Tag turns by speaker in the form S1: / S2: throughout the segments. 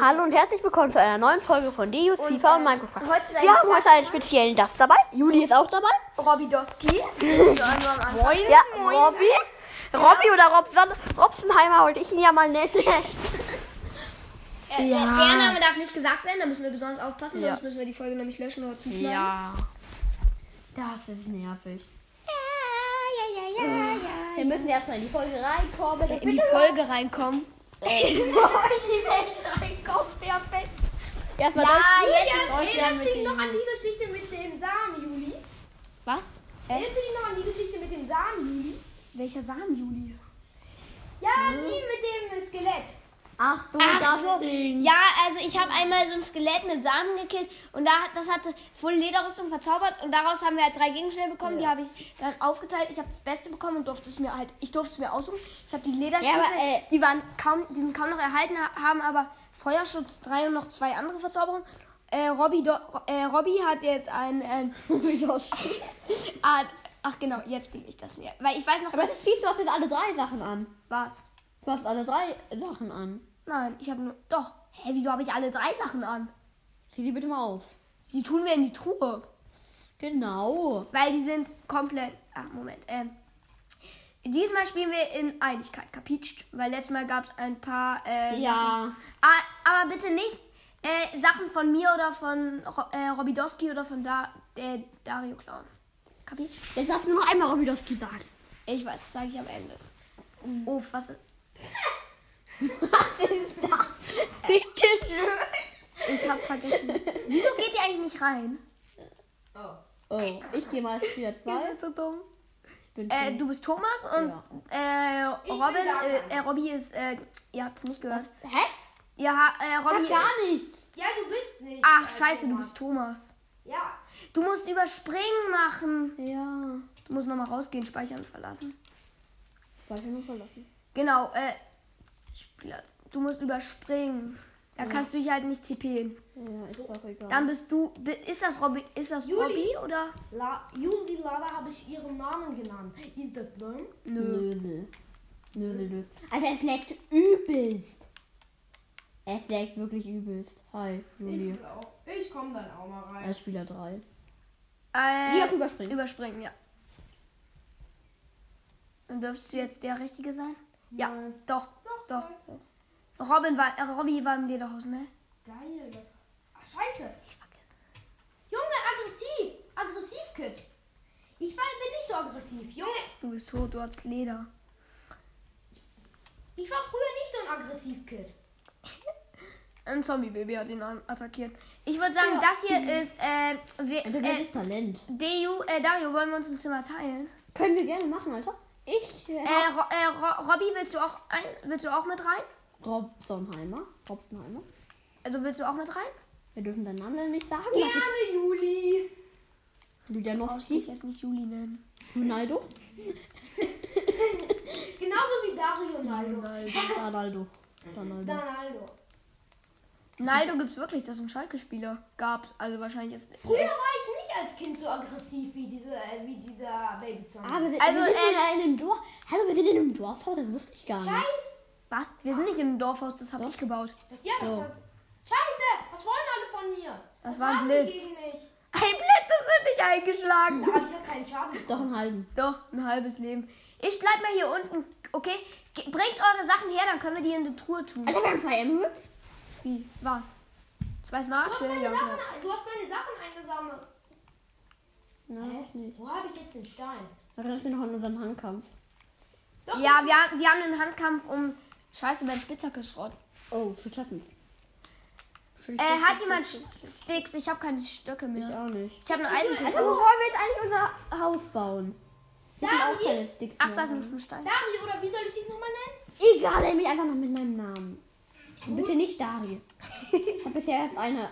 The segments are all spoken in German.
S1: Hallo und herzlich willkommen zu einer neuen Folge von Deus,
S2: Und,
S1: FIFA und
S2: äh,
S1: Minecraft.
S2: ein
S1: Wir haben heute einen speziellen Gast dabei. Juli ist auch dabei.
S2: Robby Doski. Moin.
S1: Ja, Robby. Robby oder Robson. Robsenheimer wollte ich ihn ja mal nennen.
S2: Äh,
S1: Ja.
S2: Der Name darf nicht gesagt werden, da müssen wir besonders aufpassen,
S1: Ja.
S2: sonst müssen wir die Folge nämlich löschen oder zuschneiden.
S1: Ja. Das ist nervig.
S2: ja, ja, ja, ja.
S1: Wir müssen erstmal in die Folge reinkommen.
S2: In die Folge reinkommen.
S1: In die Welt reinkommen. Perfekt. Erstmal
S2: Ja,
S1: das
S2: jetzt erinnerst du dich noch an die Geschichte mit dem Samen, Juli?
S1: Was?
S2: Erinnerst du dich noch an die Geschichte mit dem Samen, Juli? Welcher Samen, Juli? Ja, die mit dem Skelett.
S1: Ach du,
S2: Ach
S1: das
S2: so.
S1: Ding.
S2: Ja, also ich habe einmal so ein Skelett mit Samen gekillt und da, das hatte voll Lederrüstung verzaubert und daraus haben wir halt drei Gegenstände bekommen. Die habe ich dann aufgeteilt. Ich habe das Beste bekommen und durfte es mir halt, ich durfte es mir aussuchen. Ich habe die Lederstiefel,
S1: Ja, äh,
S2: die waren kaum, die sind kaum noch erhalten, ha- haben aber Feuerschutz 3 und noch zwei andere Verzauberungen. Äh, Robby, do, äh, Robby hat jetzt ein, ein ah, ach genau, jetzt bin ich das mir, weil ich weiß noch,
S1: Aber ist fies, du hast jetzt alle drei Sachen an.
S2: was.
S1: Du hast alle drei Sachen an.
S2: Nein, ich habe nur, doch. Hä, wieso habe ich alle drei Sachen an?
S1: Zieh die bitte mal auf.
S2: Sie tun wir in die Truhe.
S1: Genau.
S2: Weil die sind komplett. Ach, Moment. Ähm, diesmal spielen wir in Einigkeit, kapitscht? Weil letztes Mal gab es ein paar äh, Sachen.
S1: Ja.
S2: Ah, aber bitte nicht äh, Sachen von mir oder von äh, Robidowski oder von da äh, Dario Clown. Kapitscht?
S1: Jetzt darfst du nur noch einmal Robidowski sagen.
S2: Ich weiß, das sage ich am Ende. Oh, was ist.
S1: Was? Bitte schön.
S2: Ich habe vergessen. Wieso geht ihr eigentlich nicht rein?
S1: Oh, ich gehe mal als Spieler 2.
S2: so dumm.
S1: Ich bin
S2: Äh, du bist Thomas und äh, Robin, äh, äh, Robby ist, äh, ihr habt's nicht gehört.
S1: Hä?
S2: Ja, äh, Robby
S1: Sag gar nichts.
S3: Ja, du bist nicht.
S2: Ach,
S3: äh,
S2: scheiße, du
S3: Thomas.
S2: bist Thomas.
S3: Ja.
S2: Du musst überspringen machen.
S1: Ja.
S2: Du musst nochmal rausgehen, speichern verlassen.
S1: Speicher nur verlassen.
S2: Genau, äh, Spieler, du musst überspringen. Da kannst du dich halt nicht TPen.
S1: Ja, ist auch egal.
S2: Dann bist du, ist das Robby, ist das
S3: Juli.
S2: Robby oder?
S3: La Juli Lada habe ich ihren Namen genannt. Ist das dumm?
S1: Nösel. Nösel, Nösel. Alter, es leckt übelst. Es leckt wirklich übelst. Hi, Juli.
S3: Ich, auch. ich komme dann auch mal rein.
S1: Als Spieler 3.
S2: Äh,
S1: Wie auf Überspringen.
S2: Überspringen, ja. Dann dürftest du jetzt der Richtige sein? Ja,
S3: Nein.
S2: doch, doch.
S3: Geil.
S2: Robin war, äh, Robby war im Lederhaus, ne?
S3: Geil. Das Ach, scheiße.
S2: Ich vergessen.
S3: Junge, aggressiv. Aggressiv, Kid. Ich war, bin nicht so aggressiv. Junge,
S2: Du bist tot, du hast Leder.
S3: ich war früher nicht so ein aggressiv Kid.
S2: Ein Zombie-Baby hat ihn attackiert. Ich würde sagen,
S1: Ja.
S2: das hier ist, äh, wir,
S1: Ein
S2: äh,
S1: Talent.
S2: Deu, äh, Dario, wollen wir uns ein Zimmer teilen?
S1: Können wir gerne machen, Alter. Ich, äh,
S2: Äh, Ro äh Ro Robby, willst du auch ein, willst du auch mit rein?
S1: Robsonheimer. Robsonheimer.
S2: Also willst du auch mit rein?
S1: Wir dürfen deinen Namen nicht sagen.
S3: Gerne, Juli.
S2: Brauchst mich
S1: Lujanowski.
S2: jetzt nicht Juli nennen.
S1: Ronaldo.
S3: Genauso wie Dario Ronaldo.
S1: Ronaldo. Ronaldo.
S3: Ronaldo.
S2: Naldo gibt's wirklich, das ist ein Schalke-Spieler. Gab's, also wahrscheinlich ist.
S3: Früher war ich nicht als Kind so aggressiv wie, diese, äh, wie dieser Babyzombie.
S1: Ah, wir sind,
S2: Also,
S1: wir sind
S2: äh,
S1: in einem Dorf. Hallo, wir sind in einem Dorfhaus, das wusste ich gar nicht.
S3: Scheiß.
S2: Was? Wir sind nicht im Dorfhaus, das habe ich gebaut.
S3: Das, ja, das
S1: So.
S3: war, Scheiße. Was wollen alle von mir?
S2: Das
S3: Was
S2: war ein Blitz. Ein Blitz ist nicht eingeschlagen.
S3: Aber ich habe keinen Schaden.
S1: Doch einen halben.
S2: Doch, ein halbes Leben. Ich bleib mal hier unten, okay? Ge bringt eure Sachen her, dann können wir die in die Truhe tun.
S1: Alter, wir haben zwei Emeralds.
S2: Wie? Was? Zwei
S3: Du hast,
S2: Smaragde?
S3: meine
S2: Ja,
S3: Sachen, du hast meine Sachen eingesammelt.
S1: Nein, ich nicht.
S3: Wo habe ich jetzt den Stein?
S1: Du dich noch an unseren Handkampf?
S3: Doch,
S2: Ja, wir haben, die haben einen Handkampf um Scheiße beim Spitzhacke-Schrott.
S1: Oh, Schutzschatten.
S2: Äh, hat jemand Sticks? Ich habe keine Stöcke
S1: Ich
S2: mehr.
S1: auch nicht.
S2: Ich habe eine
S1: Alter, wo
S2: Eisenpicke.
S1: wollen wir jetzt eigentlich unser Haus bauen? Wir haben auch
S3: Dari.
S1: keine Sticks
S2: Ach, da ist ein Stein.
S3: Dario, oder wie soll ich dich nochmal nennen?
S1: Egal, nenn mich einfach noch mit meinem Namen. Und bitte nicht Dari. Ich habe bisher erst eine.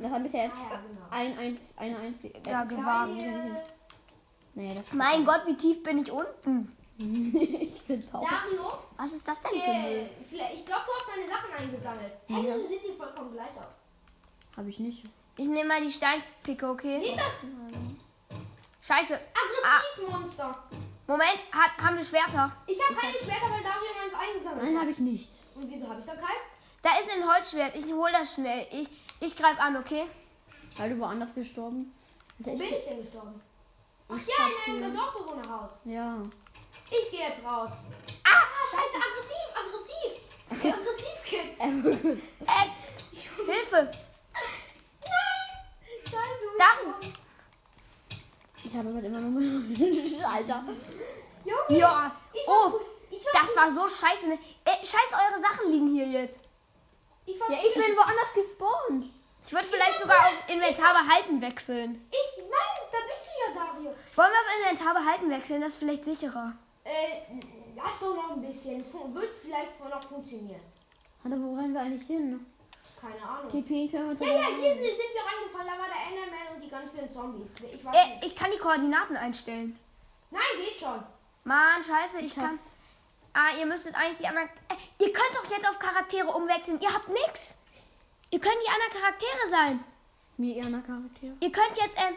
S1: Das hat bisher jetzt
S3: Ah, ja, genau.
S1: ein, ein, eine einzige.
S2: Ja,
S1: Äh,
S2: gewagt.
S1: naja, das
S2: Mein Gott, wie tief bin ich unten?
S1: ich bin sauer.
S3: Dario,
S2: Was ist das denn für ein
S3: äh, vielleicht, ich glaube, du hast meine Sachen eingesammelt.
S1: Ja.
S3: Hey, wieso sehen die vollkommen gleich aus?
S1: Habe ich nicht.
S2: Ich nehme mal die Steinpicke, okay?
S3: Sieht das
S2: Scheiße.
S3: aggressiv, Monster.
S2: Moment, hat, haben wir Schwerter?
S3: Ich habe keine Schwerter, weil Dario meins eingesammelt
S1: Nein,
S3: hat.
S1: habe ich nicht.
S3: Und wieso habe ich da keins?
S2: Da ist ein Holzschwert. Ich hol das schnell. Ich, ich greif an, okay?
S1: Weil du woanders gestorben.
S3: Wo
S1: ich-
S3: bin ich denn gestorben? Ach ja, in einem Dorfbewohnerhaus.
S1: Ja.
S3: Ich gehe jetzt raus. Ah, scheiße, aggressiv, aggressiv. Aggressiv, Kind.
S2: Äh, Hilfe!
S3: Scheiße. wo
S2: Darin.
S3: ist
S1: Ich habe immer nur. Alter.
S3: er? Junge.
S2: Ja.
S3: Ich
S2: Oh,
S3: ich
S2: das war so scheiße. Ne? Äh, scheiße, eure Sachen liegen hier jetzt.
S3: Ich
S1: Ja, ich bin woanders gespawnt.
S2: Ich würde vielleicht sogar auf Inventar behalten wechseln.
S3: Ich, nein, da bist du ja, Dario.
S2: Wollen wir auf Inventar behalten wechseln? Das ist vielleicht sicherer.
S3: Äh, lass doch noch ein bisschen. Es fun- wird vielleicht noch funktionieren.
S1: Alter, wo rennen wir eigentlich hin?
S3: Keine Ahnung.
S1: TP können wir
S3: Ja, ja, hier sind, sind wir reingefallen. Da war der Enderman und die ganz vielen Zombies. Ich weiß
S2: Äh,
S3: nicht.
S2: ich kann die Koordinaten einstellen.
S3: Nein, geht schon.
S2: Mann, scheiße, ich
S1: Ich
S2: kann. Ah, ihr müsstet eigentlich die anderen. Äh, ihr könnt doch jetzt auf Charaktere umwechseln. Ihr habt nix. Ihr könnt die anderen Charaktere sein.
S1: Mir eher Charaktere.
S2: Ihr könnt jetzt ähm,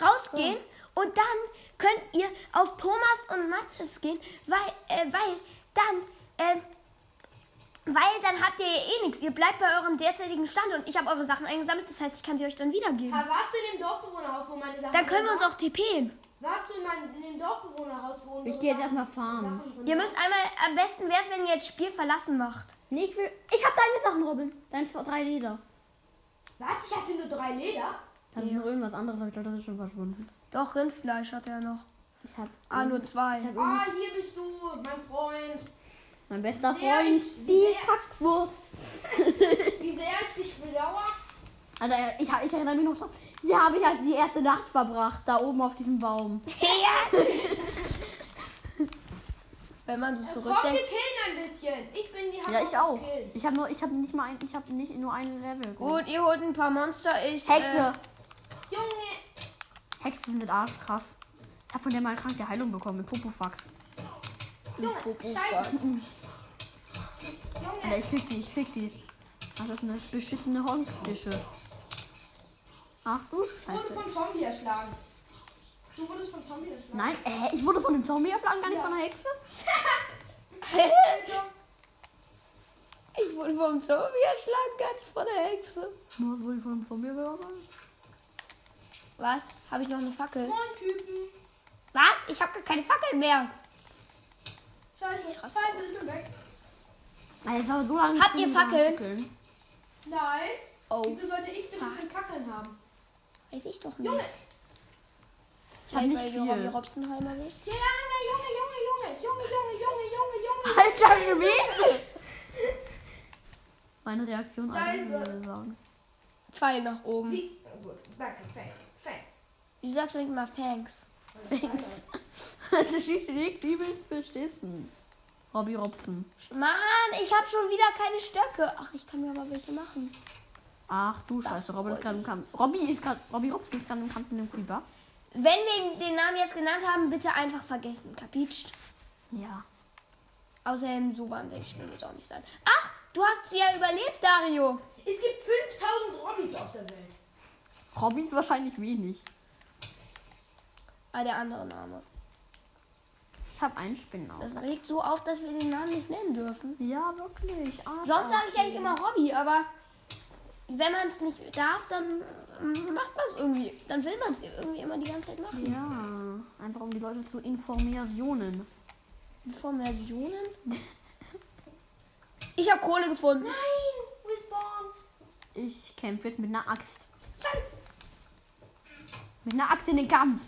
S2: rausgehen und dann könnt ihr auf Thomas und Mathis gehen, weil, äh, weil dann, ähm, weil dann habt ihr eh nichts. Ihr bleibt bei eurem derzeitigen Stand und ich habe eure Sachen eingesammelt. Das heißt, ich kann sie euch dann wiedergeben.
S3: Aber warst du in dem Dorfbewohnerhaus, wo meine Sachen
S2: Dann können wir uns auch TPen.
S3: Warst du in, mein, in dem Dorfbewohnerhaus, wo unsere
S1: Ich gehe jetzt erstmal fahren.
S2: Ihr müsst einmal, am besten wäre es, wenn ihr jetzt Spiel verlassen macht.
S1: Nee, ich will. Ich hab deine Sachen, Robin. Deine drei Leder.
S3: Was? Ich hatte nur drei Leder.
S1: Das ist noch irgendwas anderes, aber ich glaube, das ist schon verschwunden.
S2: Doch, Rindfleisch hat er noch.
S1: Ich hab.
S2: Ah, nur zwei.
S1: Ich hab
S3: Ah, hier bist du, mein Freund.
S1: mein bester Freund,
S3: ich-
S1: die Hackwurst.
S3: Wie sehr ich dich bedauere.
S1: Alter, ich, ich erinnere mich noch dran. Hier habe ich halt die erste Nacht verbracht, da oben auf diesem Baum.
S2: Ja. Wenn man so
S3: Komm, wir
S2: zurückdenkt.
S3: killen ein bisschen. Ich bin die
S1: Ja, ich auch.
S3: Killen.
S1: Ich habe nur, ich habe nicht mal, ein, ich habe nicht nur ein Level.
S2: Gut, ihr holt ein paar Monster. Ich.
S1: Hexe.
S3: Junge,
S1: Hexen sind arschkrass. Ich habe von der mal kranke Heilung bekommen mit Popofax.
S3: Junge, scheiße. Junge,
S1: Alter, ich krieg die, ich krieg die. Das ist eine beschissene Honkstische. Ach du
S3: ich wurde
S1: Scheiße.
S3: vom Zombie erschlagen. Du wurdest vom Zombie erschlagen.
S1: Nein, äh, ich wurde von dem Zombie erschlagen, gar nicht
S3: Ja.
S1: von der Hexe.
S2: ich wurde vom Zombie erschlagen, gar nicht von der Hexe.
S1: Was wurde ich von dem Zombie erschlagen?
S2: Was? Habe ich noch eine Fackel?
S3: Moin, Typen.
S2: Was? Ich habe gar keine Fackel mehr.
S3: Scheiße,
S2: raste
S3: scheiße, ich bin weg.
S1: Alter, so lange.
S2: Habt ihr Fackeln?
S3: Nein.
S2: Oh,
S3: Wieso sollte ich bitte keine Fackeln haben?
S2: weiß ich doch nicht.
S3: Junge.
S1: Ich hab
S2: Vielleicht,
S1: nicht
S2: weil du Robbie
S1: viel.
S2: Robsenheimer bist.
S3: Junge, Junge, Junge, Junge, Junge, Junge, Junge, Junge, Junge.
S1: Alter Schwede! Meine Reaktion
S3: Scheiße.
S1: ich sagen.
S2: Pfeil nach oben.
S3: Wie? Gut, danke, thanks,
S2: sagst du nicht mal Thanks?
S1: Thanks. Also schießt liegt übelst beschissen. Robby Robson.
S2: Mann, ich habe schon wieder keine Stöcke. Ach, ich kann mir aber welche machen.
S1: Ach du
S2: Das
S1: Scheiße, Robby ist gerade im Kampf. Robby ist gerade. Robby Robson ist gerade im Kampf mit dem Creeper.
S2: Wenn wir den Namen jetzt genannt haben, bitte einfach vergessen. Kapitscht?
S1: Ja.
S2: Außerdem so wahnsinnig schlimm wird es auch nicht sein. Ach, du hast ja überlebt, Dario.
S3: Es gibt 5000 Robbys auf der Welt.
S1: Robby ist wahrscheinlich wenig.
S2: Ah, der andere Name.
S1: Ich habe einen Spinnenauge.
S2: Das regt so auf, dass wir den Namen nicht nennen dürfen.
S1: Ja, wirklich. Ah,
S2: Sonst sage ich eigentlich immer Hobby, aber wenn man es nicht darf, dann ähm, macht man es irgendwie. Dann will man es irgendwie immer die ganze Zeit machen.
S1: Ja, einfach um die Leute zu informieren.
S2: Informationen? Ich habe Kohle gefunden.
S3: Nein, Respawn.
S1: Ich kämpfe jetzt mit einer Axt.
S3: Scheiße.
S1: Mit einer Axt in den Kampf.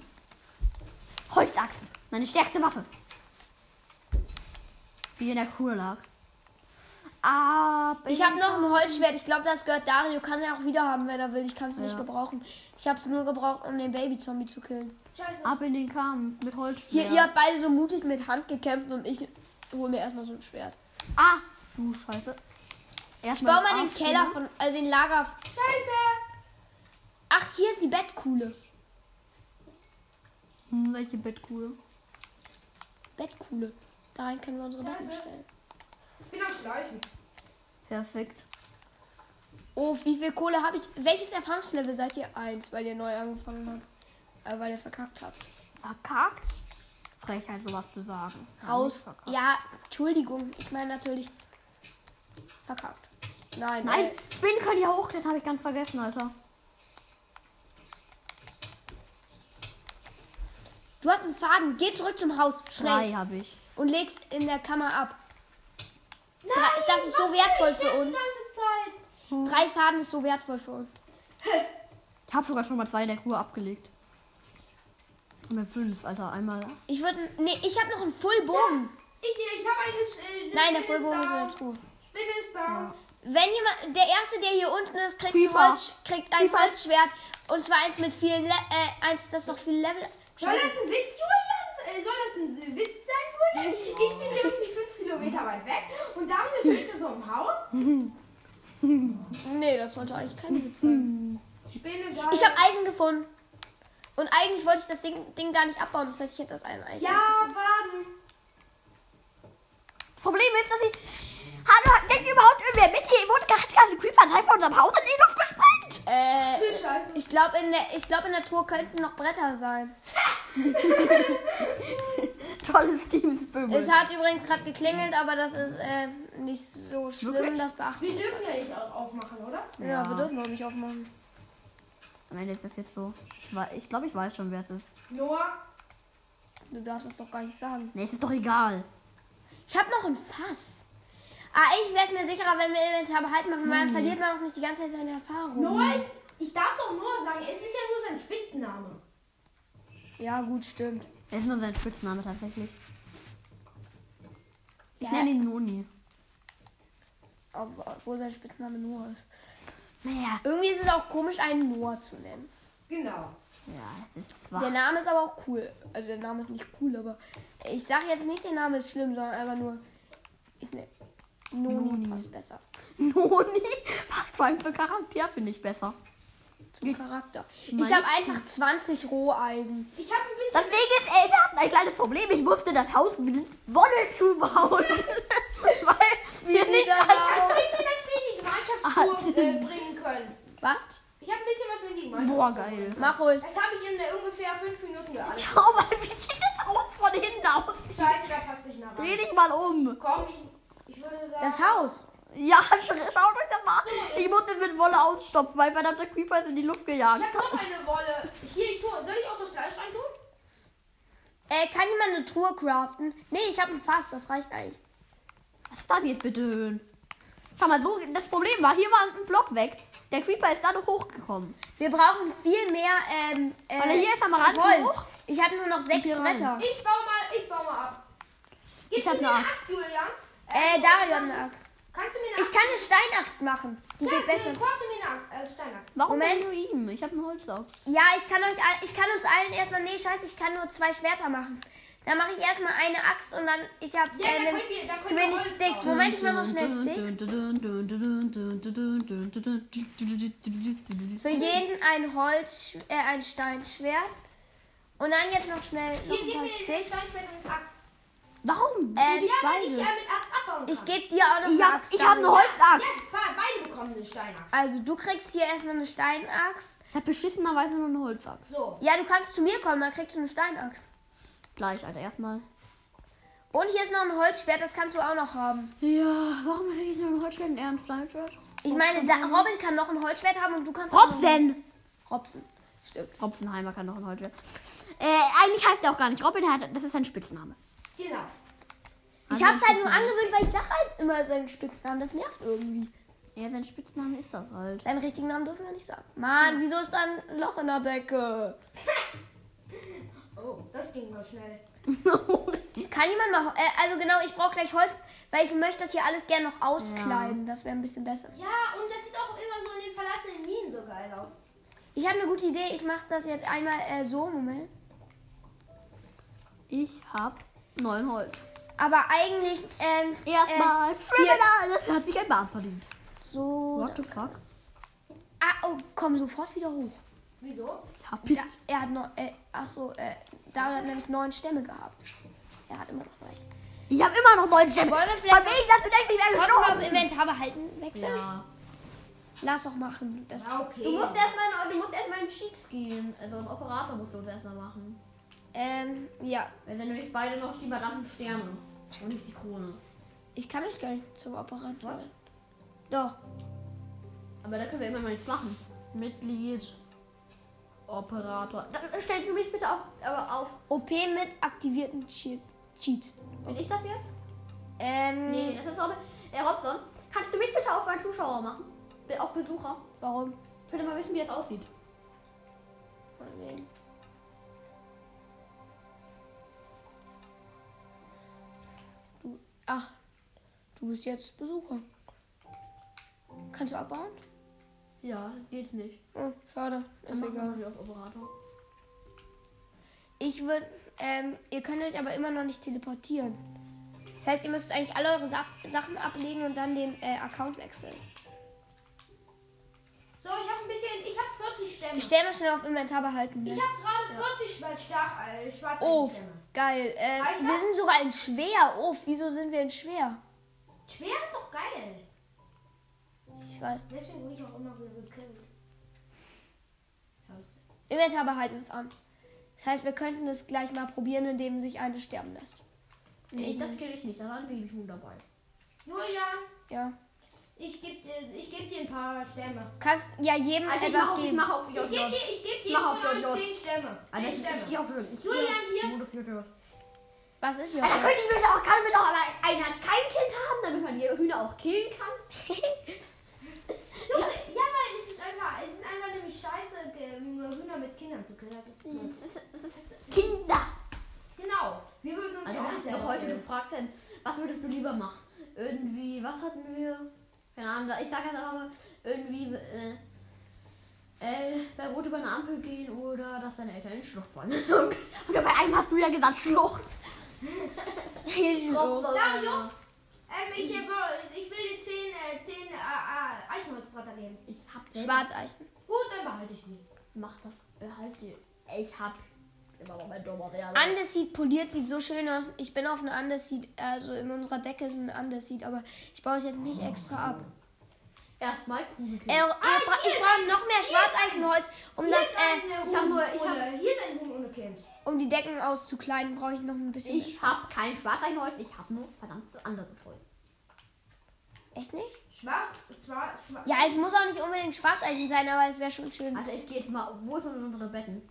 S1: Holzaxt. Meine stärkste Waffe. Wie in der Kur lag. Aber
S2: Ich habe noch ein Holzschwert. Ich glaube, das gehört Dario. Kann er auch wieder haben, wenn er will. Ich kann es nicht
S1: Ja.
S2: gebrauchen. Ich habe es nur gebraucht, um den Baby-Zombie zu killen.
S3: Scheiße.
S1: ab in den Kampf mit Holzschwert.
S2: Hier, ihr habt beide so mutig mit Hand gekämpft und ich hole mir erstmal so ein Schwert.
S1: Ah, du Scheiße.
S2: Ich
S1: Erstmal
S2: baue mal den. Keller von, also den Lager.
S3: Scheiße.
S2: Ach, hier ist die Bettkuhle.
S1: Hm, welche Bettkuhle?
S2: Bettkuhle. Da rein können wir unsere Betten stellen.
S3: Ich bin am Schleichen.
S1: Perfekt.
S2: Oh, wie viel Kohle habe ich? Welches Erfahrungslevel seid ihr? Eins, weil ihr neu angefangen habt. Äh, weil ihr verkackt habt.
S1: Verkackt? Frechheit, sowas zu sagen.
S2: Raus. Ja, Entschuldigung. Ich meine natürlich verkackt. Nein,
S1: Nein,
S2: Äh,
S1: Spinnen können ja hochklettern, habe ich ganz vergessen, Alter.
S2: Du hast einen Faden. Geh zurück zum Haus. Schnell.
S1: Drei habe ich.
S2: Und leg's in der Kammer ab.
S3: Nein,
S2: das ist so wertvoll für uns.
S3: Die ganze Zeit.
S2: Drei Faden ist so wertvoll für uns.
S1: Ich habe sogar schon mal zwei in der Crew abgelegt. Und dann fünf, Alter. Einmal.
S2: Ich würde. Nee, ich habe noch einen Fullbogen.
S3: Ich, ich habe eine. Äh,
S2: Nein, der Fullbogen ist in der Truhe.
S3: Spinne ist da.
S2: Wenn jemand, der erste, der hier unten ist, kriegt ein,
S1: Creeper.
S2: Holz, kriegt ein. Holzschwert. Und zwar eins mit vielen, Le äh, eins, das noch viel Level.
S3: Soll
S2: Scheiße.
S3: das ein Witz, Julian? Äh, Soll das ein Witz sein, Julian? Ich bin hier irgendwie fünf Kilometer weit weg und Daniel steht da so im Haus.
S2: Nee, das sollte eigentlich kein Witz sein. Ich habe Eisen gefunden. Und eigentlich wollte ich das Ding, Ding gar nicht abbauen. Das heißt, ich hätte das Eisen eigentlich.
S3: Ja, Faden.
S1: Das Problem ist, dass ich. Hallo, denkt überhaupt irgendwer mit? Hier wurde gerade gerade ein Creeper von unserem Haus in die Luft gesprengt.
S2: Äh,
S3: Scheiße.
S2: ich glaube, in, der- ich glaub, in der Truhe könnten noch Bretter sein.
S1: Tolles Team Spirit.
S2: Es hat übrigens gerade geklingelt, aber das ist äh, nicht so schlimm.
S1: Wirklich?
S2: Das beachten
S3: Wir dürfen ja nicht au- aufmachen, oder?
S2: Ja,
S1: Ja.
S2: wir dürfen auch nicht aufmachen.
S1: Am Ende ist das jetzt so. Ich, wei- ich glaube, ich weiß schon, wer es ist.
S3: Noah.
S2: Du darfst es doch gar nicht sagen.
S1: Nee, es ist doch egal.
S2: Ich habe noch ein Fass. Ah, eigentlich wäre es mir sicherer, wenn wir Inventar behalten machen, weil dann verliert man auch nicht die ganze Zeit seine Erfahrung.
S3: Noah ist. Ich darf doch Noah sagen, es ist ja nur sein Spitzname.
S2: Ja, gut, stimmt.
S1: Er ist nur sein Spitzname tatsächlich. Ich
S2: Ja.
S1: nenne ihn Noni.
S2: Ob- Wo sein Spitzname Noah ist.
S1: Naja.
S2: Irgendwie ist es auch komisch, einen Noah zu nennen.
S3: Genau.
S1: Ja, ist
S2: Der. Name ist aber auch cool. Also der Name ist nicht cool, aber ich sage jetzt nicht, der Name ist schlimm, sondern einfach nur. Ich ne, Noni,
S1: Noni.
S2: passt besser
S1: Noni passt vor allem zum Charakter, finde ich besser.
S2: zum Charakter. Ich
S1: Meinst
S2: habe einfach 20 Roheisen.
S3: Ich habe ein
S1: Das
S3: bisschen.
S1: Ding ist, ey, wir hatten ein kleines Problem. Ich musste das Haus mit Wolle zubauen. Weil wir nicht
S2: das
S3: ein bisschen das wir in die Gemeinschaftstour äh, bringen können.
S2: Was?
S3: Ich habe ein bisschen was mit die Gemeinschaft.
S1: Boah, geil.
S2: Mach ruhig.
S3: Das habe ich in äh, ungefähr fünf Minuten gearbeitet.
S1: Schau mal, wie sieht das Haus von hinten aus?
S3: Scheiße, da passt nicht nach
S1: Dreh
S3: rein.
S1: dich mal um.
S3: Komm, ich, ich sagen.
S2: Das Haus.
S1: Ja, sch- schaut euch das mal an. Ich musste mit Wolle ausstopfen, weil verdammter Creeper ist in die Luft gejagt.
S3: Ich habe noch eine Wolle. Hier, ich tue. Soll ich auch das Fleisch reintun?
S2: Äh, kann jemand eine Truhe craften? Nee, ich habe ein Fass, das reicht eigentlich.
S1: Was ist das jetzt bitte? Schau mal, so, das Problem war, hier war ein Block weg. Der Creeper ist dadurch hochgekommen.
S2: Wir brauchen viel mehr ähm, äh,
S1: Weil hier ist Amaranth
S2: Holz.
S1: hoch.
S2: Ich habe nur noch sechs. Bretter.
S3: Ich baue mal, ich baue mal ab. Gib
S1: Ich hab
S3: mir
S1: eine. Axt,
S3: Julian.
S2: Äh, Dario hat eine Axt.
S3: Kannst du mir eine
S2: Ich
S3: Axt?
S2: kann eine Steinaxt machen. Die geht besser.
S3: Kauf mir eine Axt, äh, Steinaxt.
S1: Warum
S2: Moment.
S1: denn nur ihm? Ich habe einen Holzaxt.
S2: Ja, ich kann euch, all- ich kann uns allen erstmal, nee, scheiße, ich kann nur zwei Schwerter machen. Dann mache ich erstmal eine Axt und dann, ich habe
S3: Ja,
S2: äh, nämlich zu wenig Sticks. Moment, ich mache noch schnell Sticks. Für jeden ein Holz, äh, ein Steinschwert. Und dann jetzt noch schnell noch
S3: Hier,
S2: ein paar Sticks.
S3: Steinschwert und Axt.
S1: Warum?
S2: Ähm,
S3: Ja, weil ich
S1: beide?
S3: äh, mit Axt abbauen kann.
S2: Ich gebe dir auch noch
S1: Ich
S2: eine
S1: hab,
S2: Axt.
S1: ich hab eine. Holzaxt.
S3: Ja, zwei, beide bekommen eine Steinaxt.
S2: Also, du kriegst hier erstmal eine Steinaxt.
S1: Ich habe beschissenerweise nur eine Holzaxt.
S3: So.
S2: Ja, du kannst zu mir kommen, dann kriegst du eine Steinaxt.
S1: Gleich, Alter, erstmal.
S2: Und hier ist noch ein Holzschwert, das kannst du auch noch haben.
S1: Ja, warum hätte ich nur ein Holzschwert und er ein Steinschwert?
S2: Ich meine, da, Robin kann noch ein Holzschwert haben und du kannst auch noch-
S1: Robson!
S2: Stimmt.
S1: Robsenheimer kann noch ein Holzschwert. Äh, eigentlich heißt er auch gar nicht Robin, hat, das ist sein Spitzname.
S3: Genau.
S2: Ich hab's halt nur angewöhnt, weil ich sag halt immer seinen Spitznamen. Das nervt irgendwie.
S1: Ja, sein Spitzname ist das halt.
S2: Seinen richtigen Namen dürfen wir nicht sagen. Mann, wieso ist da ein Loch in der Decke?
S3: Oh, das ging mal schnell.
S2: Kann jemand mal. Äh, also genau, ich brauche gleich Holz, weil ich möchte das hier alles gerne noch auskleiden. Das wäre ein bisschen besser.
S3: Ja, und das sieht auch immer so in den verlassenen Minen so geil aus.
S2: Ich habe eine gute Idee. Ich mache das jetzt einmal äh, so. Moment.
S1: Ich hab neun Holz.
S2: Aber eigentlich. Ähm,
S1: Erstmal
S2: Äh,
S1: Criminal, hat sich ein Bart verdient.
S2: so.
S1: What the fuck?
S2: Ah, oh, komm sofort wieder hoch.
S3: Wieso?
S1: Ich hab.
S2: Da, er hat noch. Äh, ach so, äh, Dario hat nämlich neun Stämme gehabt. Er hat immer noch welche.
S1: Ich hab immer noch neun Stämme.
S2: Wollen wir
S1: Von
S2: vielleicht
S1: wegen, dass du denkst, ich werde
S2: trotzdem auf. Inventar behalten wechseln?
S1: Ja.
S2: Lass doch machen. Das,
S3: Ja, okay.
S1: Du musst erstmal du musst erstmal in Cheats gehen. Also einen Operator musst du uns erstmal machen.
S2: Ähm, ja.
S1: Wir sind nämlich beide noch die verdammten Sterne. Und nicht die Krone.
S2: Ich kann mich gar nicht zum Apparat holen. Doch.
S1: Aber da können wir immer mal nichts machen. Mitglied. Operator. Dann stell für mich bitte auf, aber auf.
S2: OP mit aktivierten Chip Cheat.
S1: Bin ich das jetzt?
S2: Ähm,
S1: Nee, das ist auch. Äh, Robson, kannst du mich bitte auf einen Zuschauer machen? Auf Besucher.
S2: warum?
S1: Ich würde mal wissen, wie es aussieht.
S2: Meinetwegen. Du, ach, du bist jetzt Besucher. Kannst du abbauen?
S1: Ja, geht's nicht.
S2: Oh, schade. Ist
S1: Dann
S2: egal.
S1: wir auf Operator.
S2: Ich würde, ähm, ihr könnt euch aber immer noch nicht teleportieren. Das heißt, ihr müsst eigentlich alle eure Sa Sachen ablegen und dann den äh, Account wechseln.
S3: So, ich habe ein bisschen. Ich habe 40 Stämme.
S2: Ich stell mal schnell auf Inventar behalten.
S3: Ich
S2: Ne?
S3: habe gerade 40 Schwarz äh, schwarze
S2: Oh,
S3: Stämme.
S2: geil. Äh, wir
S3: das?
S2: sind sogar in schwer. Oh, wieso sind wir in schwer?
S3: Schwer ist doch geil.
S2: Ich weiß.
S3: Deswegen wurde ich auch immer gekillt.
S2: Inventar behalten ist an. Das heißt, wir könnten es gleich mal probieren, indem sich eine sterben lässt.
S1: Nee, das kill ich nicht. Da war ein Babyhuhn dabei.
S3: Julian,
S2: Ja.
S3: Ich gebe dir, ich geb dir ein paar Stämme.
S2: Kannst ja jedem
S1: Also ich
S2: etwas
S1: mach auf, ich
S2: geben.
S1: mach auf
S3: Ich gebe
S1: JJ.
S3: dir, ich gebe dir
S1: Mach auf
S3: von
S1: JJ.
S3: euch 10 Stämme.
S1: Alter,
S3: 10
S1: ich, ich
S3: Stämme.
S1: geh auf ich geh
S3: Julian,
S1: auf
S3: hier.
S1: JJ.
S2: Was ist
S1: Alter,
S2: hier?
S1: könnt ihr bitte auch, kann bitte auch aber einer kein Kind haben, damit man die Hühner auch killen kann?
S3: Junge, ja, weil es ist einfach, es ist einfach nämlich scheiße, Hühner mit Kindern zu killen. Das ist blöd.
S1: Das ist, das ist Kinder.
S3: Genau. Wir würden uns
S1: Also
S3: ja auch
S1: doch heute gefragt, denn, was würdest du lieber machen? Irgendwie, was hatten wir? Keine Ahnung, ich sag jetzt einfach mal, irgendwie, äh, äh, bei Rot über eine Ampel gehen oder dass deine Eltern in die Schlucht fallen. Und bei einem hast du ja gesagt Schlucht.
S3: Dario? Ähm, ich, hab, ich will dir 10, äh, 10 äh, äh, Eichenholzbretter geben.
S1: Ich hab
S2: Schwarzeichen.
S3: Gut, dann behalte ich sie.
S1: Mach das, behalt die. Ich hab immer noch mein dummer Real.
S2: Andeseed poliert sieht so schön aus. Ich bin auf eine Andeseed, also in unserer Decke ist ein Andeseed, aber ich baue es jetzt nicht extra ab.
S1: Erstmal.
S2: Äh, bra- ich brauche noch mehr Schwarzeichenholz, um das, äh,
S1: ich hab nur- ich
S3: ohne, hier ist ein Huhn ohne Kind.
S2: um die Decken auszukleiden, brauche ich noch ein bisschen.
S1: Ich hab kein Schwarzeichholz, ich hab nur verdammt anderes Holz.
S2: Echt nicht?
S3: Schwarz, zwar, schwarz.
S2: Ja, es muss auch nicht unbedingt Schwarzeichen sein, aber es wäre schon schön.
S1: Alter, ich gehe jetzt mal. Wo sind unsere Betten?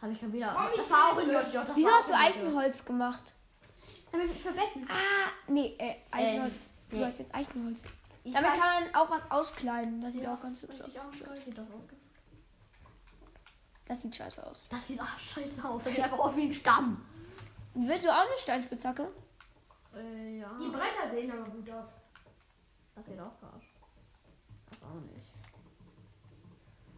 S1: Habe ich schon wieder.
S3: Komm, ich
S1: das war auch in JJ.
S2: Wieso hast du. Eichenholz gemacht?
S1: Damit für Betten.
S2: Ah, nee, äh, Eichenholz. Du
S1: nee.
S2: hast jetzt Eichenholz.
S1: Ich
S2: Damit
S1: weiß-
S2: kann man auch was auskleiden. Das sieht
S1: Ja,
S2: auch ganz hübsch aus.
S1: Ich
S2: das sieht scheiße aus.
S1: Das sieht auch scheiße aus. Das sieht einfach aus wie ein Stamm.
S2: Willst du auch eine Steinspitzhacke?
S1: Äh, ja.
S3: Die Bretter sehen aber gut aus.
S1: Das sieht auch krass. Das auch nicht.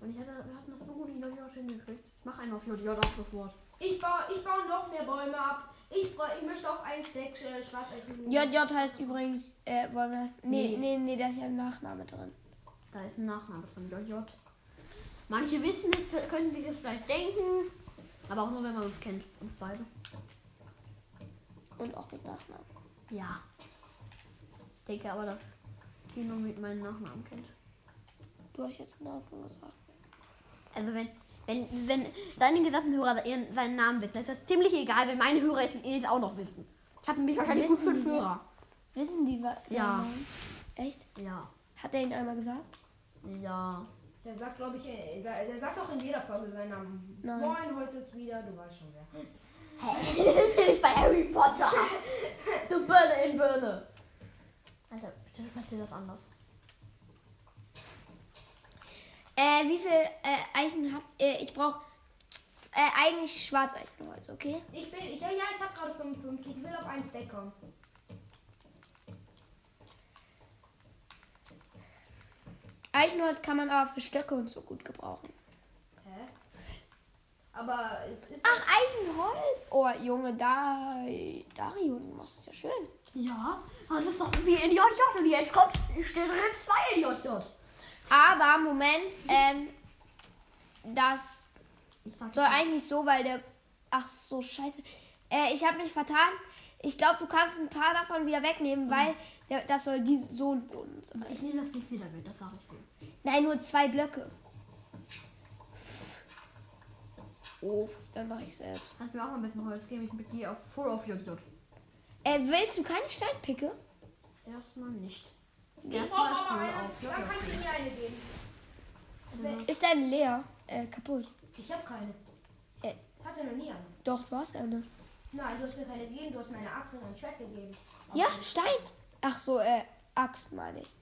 S1: Und ich hatte, wir hatten das so gut in JJ hingekriegt. Ich mach einen auf JJ ab sofort.
S3: Ich baue, ich baue noch mehr Bäume ab. Ich, brauch- ich möchte auf einen Stack äh, Schwarzeichen.
S2: JJ heißt übrigens, äh, wollen wir das? Nee,
S1: Nee.
S2: nee, nee, da ist ja ein Nachname drin.
S1: Da ist ein Nachname drin, JJ. Manche wissen es, können sich das vielleicht denken. Aber auch nur, wenn man uns kennt. Uns beide.
S2: Und auch mit Nachnamen.
S1: Ja. Ich denke aber, dass Kino mit meinen Nachnamen kennt.
S2: Du hast jetzt einen Namen gesagt.
S1: Also wenn, wenn, wenn deine gesamten Hörer ihren, seinen Namen wissen, ist das ziemlich egal, wenn meine Hörer es jetzt auch noch wissen. Ich habe nämlich wahrscheinlich gut
S2: Wissen
S1: fünf? Hörer.
S2: Wissen die was? seinen
S1: Ja.
S2: Namen? Echt?
S1: Ja.
S2: Hat er ihn einmal gesagt?
S1: Ja.
S3: Der sagt, glaube ich, äh, der, der sagt auch in jeder Folge seinen Namen.
S2: Nein.
S3: Moin, heute ist wieder, du weißt schon wer.
S1: Hä? Das bin ich bei Harry Potter. Du Birne in Birne. Alter, bitte dir das anders.
S2: Äh, wie viel äh, Eichen habt äh, Ich brauche äh, eigentlich Schwarzeichenholz, okay?
S3: Ich bin, ich, ja, ich habe gerade 55. Ich will auf einen Stack kommen.
S2: Eichenholz kann man aber für Stöcke und so gut gebrauchen.
S3: Hä? Aber es ist.
S2: Ach, Eichenholz? Oh, Junge, da, Dario, du machst das ja schön.
S1: Ja, das ist doch wie in JJ und jetzt kommt, steht drin zwei in JJ.
S2: Aber, Moment, ähm, das soll eigentlich so, weil der, ach so, scheiße. Äh, ich habe mich vertan. Ich glaube, du kannst ein paar davon wieder wegnehmen, weil der, das soll die, so ein Boden sein.
S1: ich nehme das nicht wieder mit, das sage ich dir.
S2: Nein, nur zwei Blöcke. Uff, dann mache ich selbst.
S1: Kannst mir auch noch ein bisschen Holz geben, ich mit dir auf Full auf JJ.
S2: Äh, willst du keine Steinpicke?
S1: Erstmal nicht.
S3: Aber eine.
S1: auf
S3: Dann kannst du mir eine geben.
S2: Ist deine leer? Äh, kaputt.
S3: Ich habe keine.
S2: Äh.
S3: Hatte noch nie eine.
S2: Doch, du hast eine.
S3: Nein, du hast mir keine gegeben. Du hast meine Axt und ein Schwert gegeben.
S2: Ja, Stein. Ach so, äh, Axt meine ich.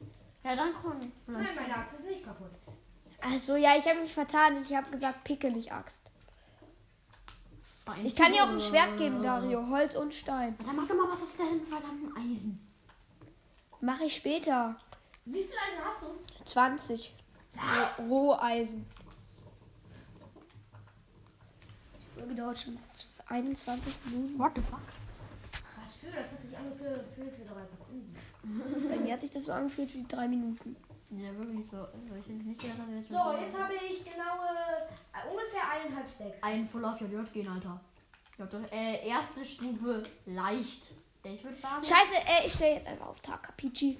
S1: Ja, dann komm.
S3: Nein, meine Axt ist nicht kaputt.
S2: Also ja, ich habe mich vertan. Ich habe gesagt Picke, nicht Axt. Ich kann dir auch ein Schwert geben, Dario. Holz und Stein.
S1: Dann mach doch mal was aus deinem verdammten Eisen.
S2: Mache ich später.
S3: Wie viel Eisen hast du?
S2: 20. Ro- Roheisen. Die Folge dauert schon 21 Minuten.
S1: What the fuck?
S3: Was für? Das hat sich angefühlt für, für drei Sekunden.
S2: Bei mir hat sich das so angefühlt wie drei Minuten.
S1: Ja, wirklich so. Ich hätte nicht gedacht, dass jetzt
S3: So, jetzt habe ich genaue äh, ungefähr eineinhalb Stacks.
S1: ein Full auf JJ gehen, Alter. Äh, erste Stufe leicht. Ich würde sagen.
S2: Scheiße, äh, ich stelle jetzt einfach auf Takapichi.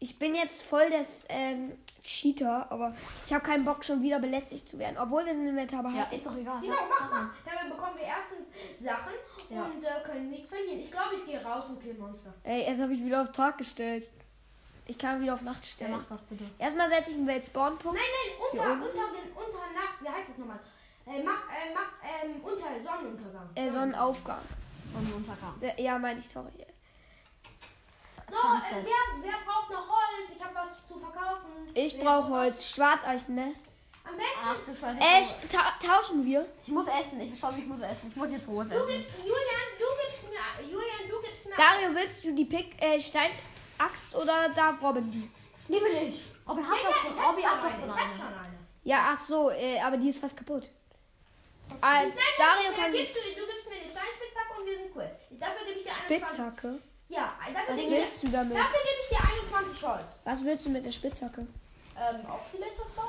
S2: Ich bin jetzt voll des ähm, Cheater, aber ich habe keinen Bock, schon wieder belästigt zu werden. Obwohl wir sind im
S1: Ja,
S2: behalten.
S1: ist doch egal.
S3: Genau, mach, mach. Damit bekommen wir erstens Sachen
S1: Ja.
S3: und äh, können nichts verlieren. Ich glaube, ich gehe raus und kill Monster.
S2: Ey, jetzt habe ich wieder auf Tag gestellt. Ich kann wieder auf Nacht
S1: Ja,
S2: stellen.
S1: mach das bitte.
S2: Erstmal setze ich einen Weltspawn-Punkt.
S3: Nein, nein, unter, unter, den, unter Nacht. Wie heißt das nochmal? Äh, mach, äh, mach, ähm, unter Sonnenuntergang.
S2: Äh, Sonnenaufgang.
S1: Sonnenuntergang.
S2: Se- Ja, meine ich, sorry.
S3: So, äh, wer, wer braucht noch Holz? Ich habe was zu verkaufen.
S2: Ich brauche Holz. Schwarzeichen, ne?
S3: Am besten.
S1: Ach du Scheiße.
S2: Äh, ta tauschen wir.
S1: ich muss essen. Ich glaube, ich muss essen. Ich muss jetzt rohes
S3: Du
S1: essen.
S3: gibst, Julian, du gibst mir, Julian, du gibst mir.
S2: Dario, willst du die Pick, äh, Steinaxt oder darf Robin die?
S1: Die will ich. Robin
S3: Ja,
S1: hat doch
S3: ich
S1: schon.
S3: schon
S1: hat doch
S3: eine.
S1: schon
S3: Ich hab
S1: eine.
S3: schon eine.
S2: Ja, ach so, äh, aber die ist fast kaputt.
S3: Nein,
S2: Dario kann die
S3: gibst du, du gibst mir eine Steinspitzhacke und wir sind cool. Ich, dafür gebe ich dir 21.
S2: Spitzhacke.
S3: Ja, dafür
S2: Was
S3: gebe ich,
S2: willst du damit?
S3: dafür gebe ich dir 21 Holz.
S2: Was willst du mit der Spitzhacke?
S3: Ähm, auch vielleicht was bauen?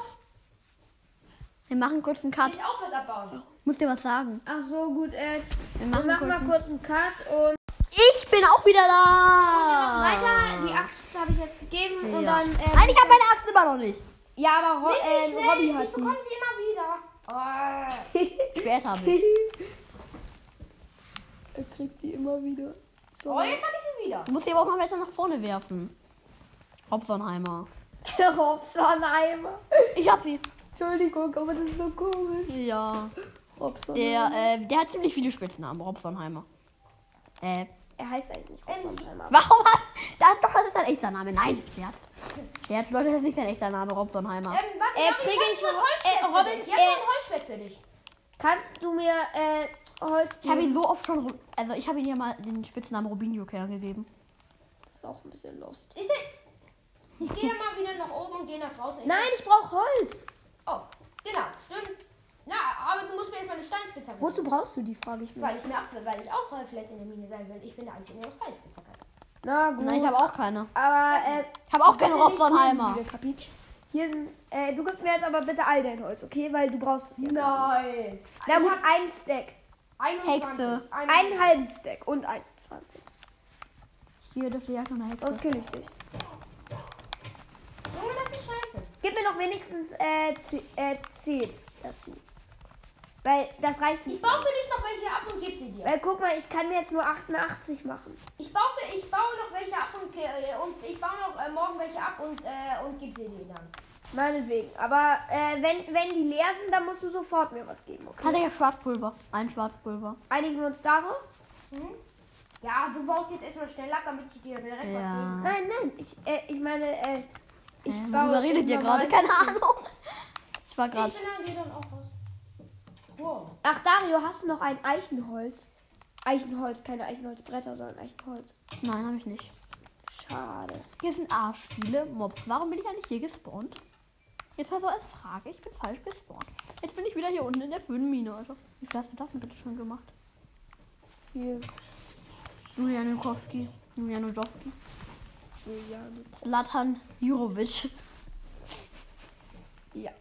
S1: Wir machen kurz einen Cut.
S3: ich auch was abbauen?
S1: Muss dir was sagen.
S2: Ach so, gut, äh,
S1: Wir
S2: wir
S1: machen,
S2: machen
S1: kurz
S2: mal kurz einen Cut und
S1: Ich bin auch wieder da.
S2: weiter. Die Axt habe ich jetzt gegeben und
S1: Ja.
S2: dann, äh,
S1: Nein, ich habe meine Axt immer noch nicht.
S2: ja, aber Ro äh, Robby
S3: ich
S2: hat die.
S3: bekomme sie immer wieder. Oh,
S1: Schwert habe ich.
S2: Er kriegt die immer wieder. So.
S3: oh jetzt habe ich sie wieder.
S1: Du musst sie aber auch mal weiter nach vorne werfen. Robsonheimer.
S2: Robson-Eimer.
S1: Ich hab sie.
S2: Entschuldigung, aber das ist so komisch.
S1: Ja.
S2: Robson.
S1: Der, äh, der hat ziemlich viele Spitznamen, Robsonheimer. Äh,
S2: er heißt eigentlich nicht Robson-Eimer.
S1: warum hat. Ja, doch, das ist sein echter Name. Nein, Scherz. Scherz, Leute, das ist nicht sein echter Name, Robsonheimer.
S3: Ähm, warte,
S2: Äh,
S3: hab
S2: ich
S3: Holzschwert
S2: äh, Robin,
S3: dich. Ich habe
S2: äh,
S3: noch ein Holzschwert für dich.
S2: Kannst du mir äh, Holz
S1: Ich habe ihn
S2: geben?
S1: so oft schon. Also, ich habe ihm ja mal den Spitznamen Rubinho Kerl gegeben.
S2: Das ist auch ein bisschen lost.
S3: Ich, ich gehe mal wieder nach oben und gehe nach draußen. Ich-
S2: Nein, ich brauche Holz.
S3: Oh, genau, stimmt. Na, aber du musst mir jetzt mal eine Steinspitzhacke
S2: Wozu
S3: geben.
S2: brauchst du die, frage ich mich.
S3: Weil ich, mir auch, weil ich auch äh, vielleicht in der Mine sein will. Ich bin der Einzige, der auch Steinspitzhacke hat.
S2: Na gut.
S1: Nein, ich habe auch keine.
S2: aber äh,
S1: Ich habe auch keine
S2: bitte Hier sind, äh, du gibst mir jetzt aber bitte all dein Holz, okay? Weil du brauchst es ja.
S3: Nein.
S2: Na gut, ein Stack.
S3: 21.
S1: Hexe.
S2: Einen halben Stack und 21.
S1: Hier dürfte ja schon eine Hexe.
S2: Sonst kill ich dich.
S3: Junge, das ist scheiße.
S2: Gib mir noch wenigstens äh, 10 äh, 10 dazu. Weil das reicht
S3: Ich
S2: nicht.
S3: baue für dich noch welche ab und gebe sie dir.
S2: Weil guck mal, ich kann mir jetzt nur 88 machen.
S3: Ich baue, für, ich baue noch welche ab und, äh, und ich baue noch äh, morgen welche ab und, äh, und gebe sie dir dann.
S2: Meinetwegen. Aber äh, wenn, wenn die leer sind, dann musst du sofort mir was geben, okay?
S1: Hat er ja Schwarzpulver? Ein Schwarzpulver.
S2: Einigen wir uns darauf?
S3: Mhm. Ja, du baust jetzt erstmal schnell ab, damit ich dir direkt was
S1: Ja.
S3: gebe.
S2: Nein, nein. Ich, äh, ich meine, äh, ich
S1: äh,
S2: baue.
S1: redet ihr gerade? Keine. Ahnung. Ich war gerade.
S3: Ich bin dann geh dann auch raus. Wow.
S2: Ach, Dario, hast du noch ein Eichenholz? Eichenholz, keine Eichenholzbretter, sondern Eichenholz.
S1: Nein, habe ich nicht.
S2: Schade.
S1: Hier sind Arschspiele, Mobs. Warum bin ich eigentlich hier gespawnt? Jetzt mal so als Frage, ich bin falsch gespawnt. Jetzt bin ich wieder hier unten in der Föhnmine, Alter. Wie viel hast du das denn bitte schon gemacht?
S2: Viel.
S1: Julian Nukowski, Julian
S2: Juliane.
S1: Latan Jurovic,
S2: Ja.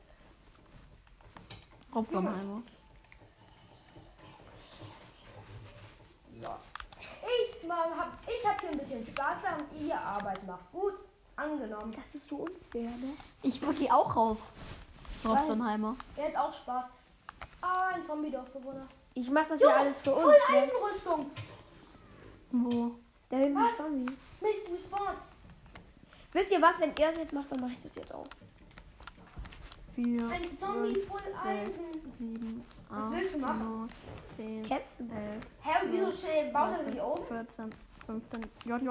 S1: Robsonheimer.
S3: Ich mal, hab, ich hab hier ein bisschen Spaß, während ihr Arbeit macht. Gut, angenommen.
S2: Das ist so unfair, ne?
S1: Ich gehe auch rauf. Robsonheimer.
S3: Er hat auch Spaß. Ah, ein Zombie-Dorfbewohner.
S2: Ich mach das ja alles für
S3: Voll
S2: uns, ne?
S3: Eisenrüstung.
S1: Wo?
S2: Da hinten
S3: Was?
S2: ist Zombie.
S3: Mist, respawn.
S2: Wisst ihr was? Wenn ihr es jetzt macht, dann mache ich das jetzt auch.
S1: 4,
S3: Ein Zombie voll Eisen.
S1: 7,
S3: Was
S1: 8,
S3: willst du machen?
S1: 9, 10,
S2: Kämpfen.
S1: 11,
S3: Hä, und wieso schnell baut er
S1: 13,
S3: die auf?
S1: 14, 15, JJ.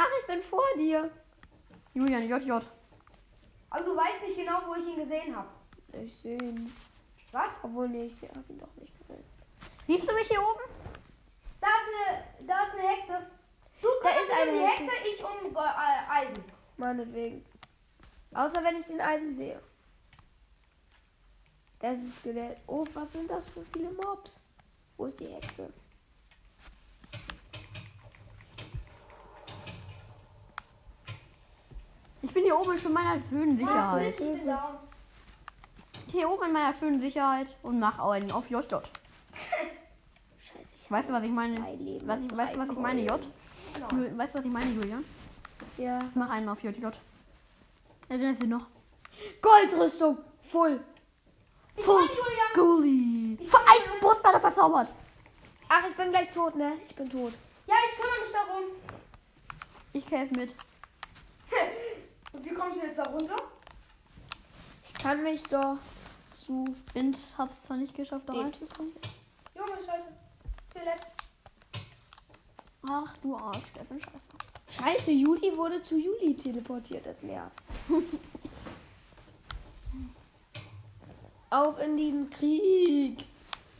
S2: Ach, ich bin vor dir.
S1: Julian, JJ.
S3: Aber du weißt nicht genau, wo ich ihn gesehen habe.
S2: Ich sehe ihn.
S3: Was?
S2: Obwohl, nee, ich habe ihn doch nicht gesehen.
S1: Siehst du mich hier oben?
S3: Da ist eine, da ist eine Hexe. Du
S2: Da ist eine
S3: um die
S2: Hexe.
S3: Hexe, ich um äh, Eisen.
S2: Meinetwegen. Außer wenn ich den Eisen sehe. Das ist Skelett. Oh, was sind das für viele Mobs? Wo ist die Hexe?
S1: Bin hier oben schon in meiner schönen Sicherheit. Hier oben in meiner schönen Sicherheit und mach einen auf JJ.
S2: Scheiße, ich
S1: Weißt du, was ich meine? Was ich, weißt du, was ich meine, J? Ju- Weißt du, was ich meine, Julian?
S2: Ja.
S1: Mach einen auf JJ. Erinnerst du noch?
S2: Goldrüstung. Full.
S1: Full
S3: Julian.
S1: Gully. Vor allem Brustbeine verzaubert.
S2: Ach, ich bin gleich tot, ne? Ich bin tot.
S3: Ja, ich kümmere mich darum.
S1: Ich kämpfe mit.
S3: Kommst du jetzt da runter?
S2: Ich kann mich doch zu
S1: Und hab's zwar nicht geschafft, da reinzukommen.
S3: Junge, scheiße. Skelett.
S1: Ach du Arsch, Steffen, scheiße.
S2: Scheiße, Juli wurde zu Juli teleportiert. Das nervt. Auf in den Krieg.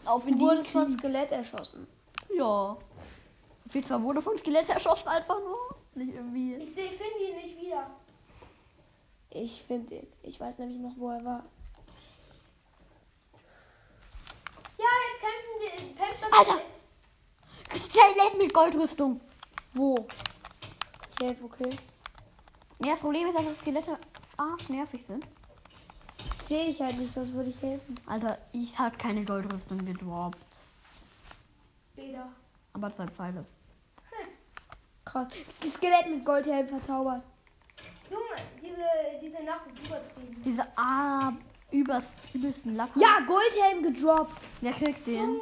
S1: Auf
S2: Du
S1: in die
S2: wurdest von. Skelett erschossen.
S1: Ja. Viel zwar wurde von Skelett erschossen, einfach nur. Nicht irgendwie.
S3: Ich sehe Findy nicht wieder.
S2: Ich finde ihn. Ich weiß nämlich noch, wo er war.
S3: Ja, jetzt kämpfen die. Kämpft das
S1: Alter! Skelett mit Goldrüstung.
S2: Wo? Ich helfe, okay.
S1: Ja, das Problem ist, dass das Skelette arschnervig sind.
S2: Sehe ich halt nicht, sonst würde ich helfen.
S1: Alter, ich hab keine Goldrüstung gedroppt.
S3: Weder.
S1: Aber zwei Pfeile.
S2: Krass. Das Skelett mit Goldhelm verzaubert.
S3: Junge, diese, diese Nacht ist übertrieben.
S1: Diese ah, übers, übelsten Lacker.
S2: Ja, Goldhelm gedroppt.
S1: Wer kriegt den?